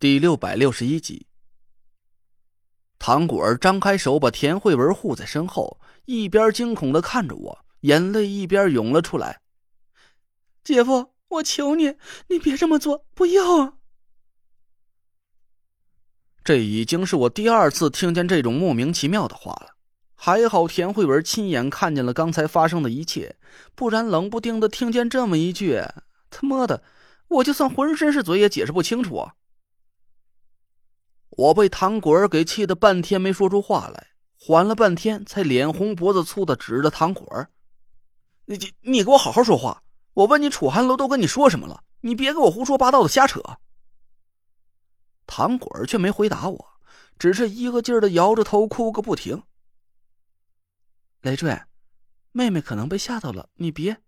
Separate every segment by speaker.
Speaker 1: 第六百六十一集，唐果儿张开手，把田慧文护在身后，一边惊恐的看着我，眼泪一边涌了出来。
Speaker 2: 姐夫，我求你，你别这么做，不要啊！
Speaker 1: 这已经是我第二次听见这种莫名其妙的话了。还好田慧文亲眼看见了刚才发生的一切，不然冷不丁的听见这么一句，他妈的，我就算浑身是嘴也解释不清楚啊！我被唐果儿给气得半天没说出话来，缓了半天才脸红脖子粗的指着唐果儿：“你你你给我好好说话！我问你，楚寒楼都跟你说什么了？你别给我胡说八道的瞎扯！”唐果儿却没回答我，只是一个劲儿的摇着头哭个不停。
Speaker 2: 累赘，妹妹可能被吓到了，你别。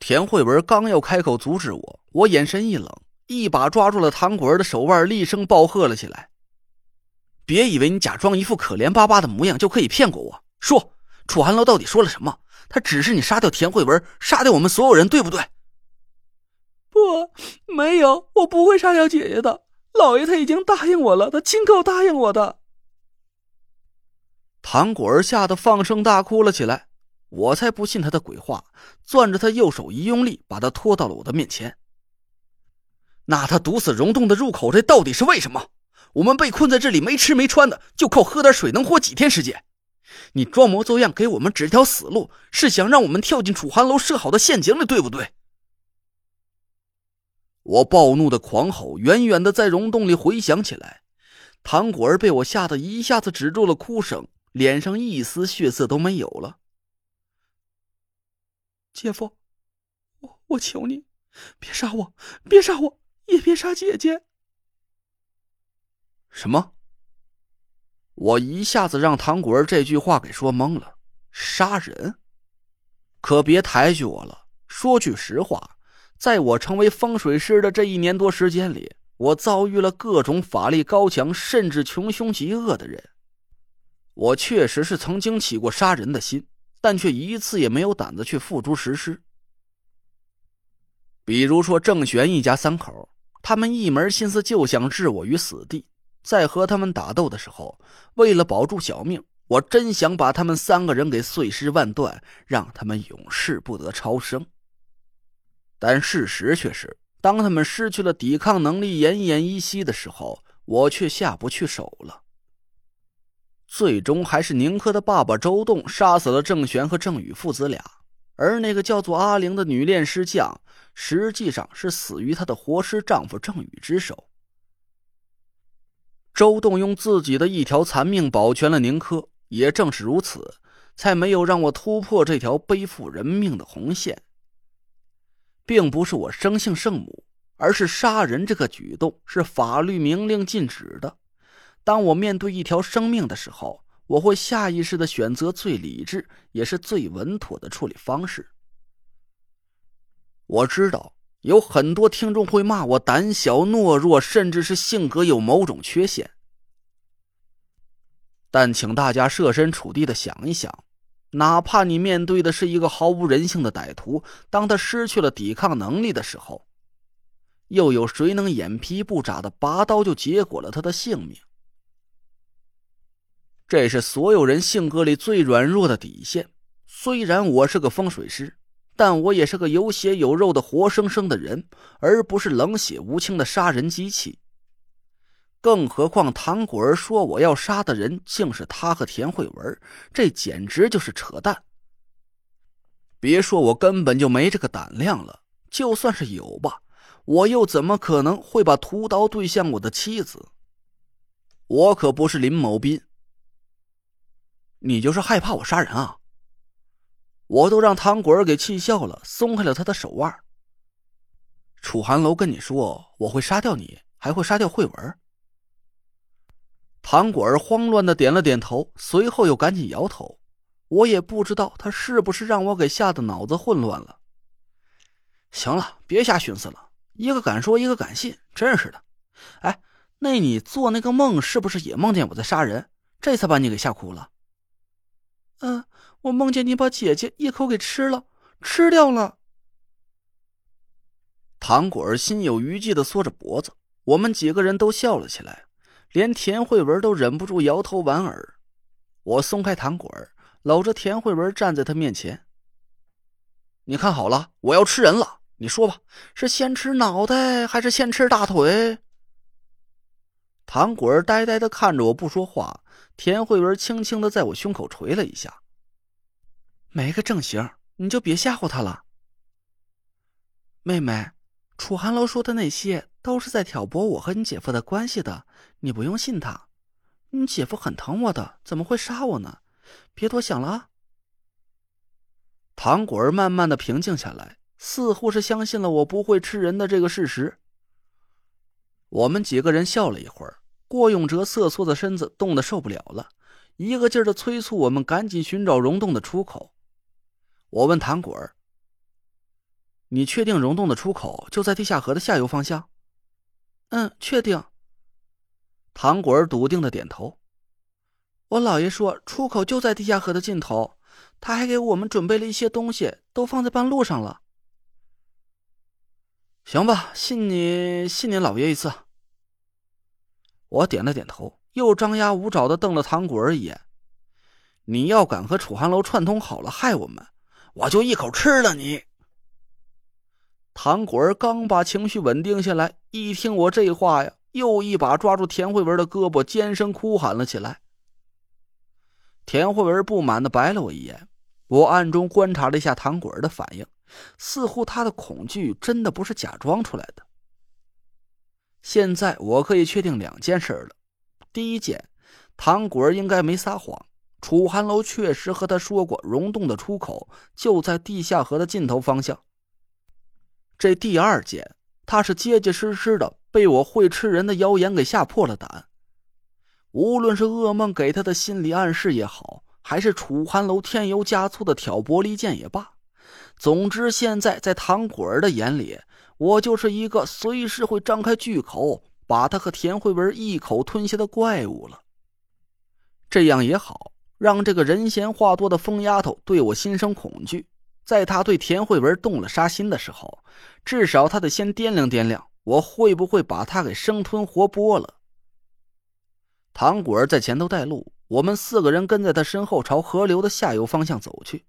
Speaker 1: 田慧文刚要开口阻止我，我眼神一冷。一把抓住了唐果儿的手腕，厉声暴喝了起来：“别以为你假装一副可怜巴巴的模样就可以骗过我！说，楚寒楼到底说了什么？他指示你杀掉田慧文，杀掉我们所有人，对不对？”“
Speaker 2: 不，没有，我不会杀掉姐姐的。老爷他已经答应我了，他亲口答应我的。”
Speaker 1: 唐果儿吓得放声大哭了起来。我才不信他的鬼话，攥着他右手一用力，把他拖到了我的面前。那他毒死溶洞的入口，这到底是为什么？我们被困在这里，没吃没穿的，就靠喝点水能活几天时间？你装模作样给我们指条死路，是想让我们跳进楚寒楼设好的陷阱里，对不对？我暴怒的狂吼远远的在溶洞里回响起来，唐果儿被我吓得一下子止住了哭声，脸上一丝血色都没有了。
Speaker 2: 姐夫，我我求你，别杀我，别杀我！也别杀姐姐！
Speaker 1: 什么？我一下子让唐果儿这句话给说懵了。杀人？可别抬举我了。说句实话，在我成为风水师的这一年多时间里，我遭遇了各种法力高强甚至穷凶极恶的人。我确实是曾经起过杀人的心，但却一次也没有胆子去付诸实施。比如说郑玄一家三口。他们一门心思就想置我于死地，在和他们打斗的时候，为了保住小命，我真想把他们三个人给碎尸万段，让他们永世不得超生。但事实却是，当他们失去了抵抗能力、奄奄一息的时候，我却下不去手了。最终还是宁珂的爸爸周栋杀死了郑玄和郑宇父子俩，而那个叫做阿玲的女炼尸匠。实际上是死于她的活尸丈夫郑宇之手。周栋用自己的一条残命保全了宁珂，也正是如此，才没有让我突破这条背负人命的红线。并不是我生性圣母，而是杀人这个举动是法律明令禁止的。当我面对一条生命的时候，我会下意识的选择最理智也是最稳妥的处理方式。我知道有很多听众会骂我胆小懦弱，甚至是性格有某种缺陷。但请大家设身处地的想一想，哪怕你面对的是一个毫无人性的歹徒，当他失去了抵抗能力的时候，又有谁能眼皮不眨的拔刀就结果了他的性命？这是所有人性格里最软弱的底线。虽然我是个风水师。但我也是个有血有肉的活生生的人，而不是冷血无情的杀人机器。更何况唐果儿说我要杀的人竟是他和田慧文，这简直就是扯淡。别说我根本就没这个胆量了，就算是有吧，我又怎么可能会把屠刀对向我的妻子？我可不是林某斌。你就是害怕我杀人啊？我都让唐果儿给气笑了，松开了他的手腕。楚寒楼跟你说我会杀掉你，还会杀掉慧文。唐果儿慌乱的点了点头，随后又赶紧摇头。我也不知道他是不是让我给吓得脑子混乱了。行了，别瞎寻思了，一个敢说，一个敢信，真是的。哎，那你做那个梦是不是也梦见我在杀人，这才把你给吓哭了？
Speaker 2: 嗯。我梦见你把姐姐一口给吃了，吃掉了。
Speaker 1: 唐果儿心有余悸的缩着脖子，我们几个人都笑了起来，连田慧文都忍不住摇头莞尔。我松开糖果儿，搂着田慧文站在他面前。你看好了，我要吃人了。你说吧，是先吃脑袋还是先吃大腿？糖果儿呆呆的看着我不说话。田慧文轻轻的在我胸口捶了一下。没个正形，你就别吓唬他了。妹妹，楚寒楼说的那些都是在挑拨我和你姐夫的关系的，你不用信他。你姐夫很疼我的，怎么会杀我呢？别多想了啊。糖果儿慢慢的平静下来，似乎是相信了我不会吃人的这个事实。我们几个人笑了一会儿，郭永哲瑟缩的身子冻得受不了了，一个劲儿的催促我们赶紧寻找溶洞的出口。我问糖果儿：“你确定溶洞的出口就在地下河的下游方向？”“嗯，确定。”糖果儿笃定的点头。我姥爷说出口就在地下河的尽头，他还给我们准备了一些东西，都放在半路上了。行吧，信你，信你姥爷一次。我点了点头，又张牙舞爪的瞪了糖果儿一眼。你要敢和楚寒楼串通好了害我们，我就一口吃了你。糖果儿刚把情绪稳定下来，一听我这话呀。又一把抓住田慧文的胳膊，尖声哭喊了起来。田慧文不满的白了我一眼，我暗中观察了一下糖果儿的反应，似乎他的恐惧真的不是假装出来的。现在我可以确定两件事了：第一件，糖果儿应该没撒谎，楚寒楼确实和他说过溶洞的出口就在地下河的尽头方向；这第二件，他是结结实实的。被我会吃人的谣言给吓破了胆。无论是噩梦给他的心理暗示也好，还是楚寒楼添油加醋的挑拨离间也罢，总之现在在唐果儿的眼里，我就是一个随时会张开巨口把他和田慧文一口吞下的怪物了。这样也好，让这个人闲话多的疯丫头对我心生恐惧。在她对田慧文动了杀心的时候，至少她得先掂量掂量。我会不会把她给生吞活剥了？糖果儿在前头带路，我们四个人跟在他身后，朝河流的下游方向走去。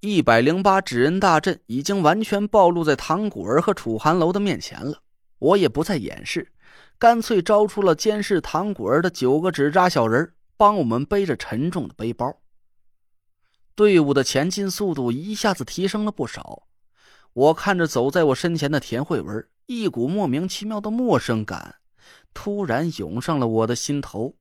Speaker 1: 一百零八纸人大阵已经完全暴露在糖果儿和楚寒楼的面前了，我也不再掩饰，干脆招出了监视糖果儿的九个纸扎小人，帮我们背着沉重的背包。队伍的前进速度一下子提升了不少。我看着走在我身前的田慧文，一股莫名其妙的陌生感突然涌上了我的心头。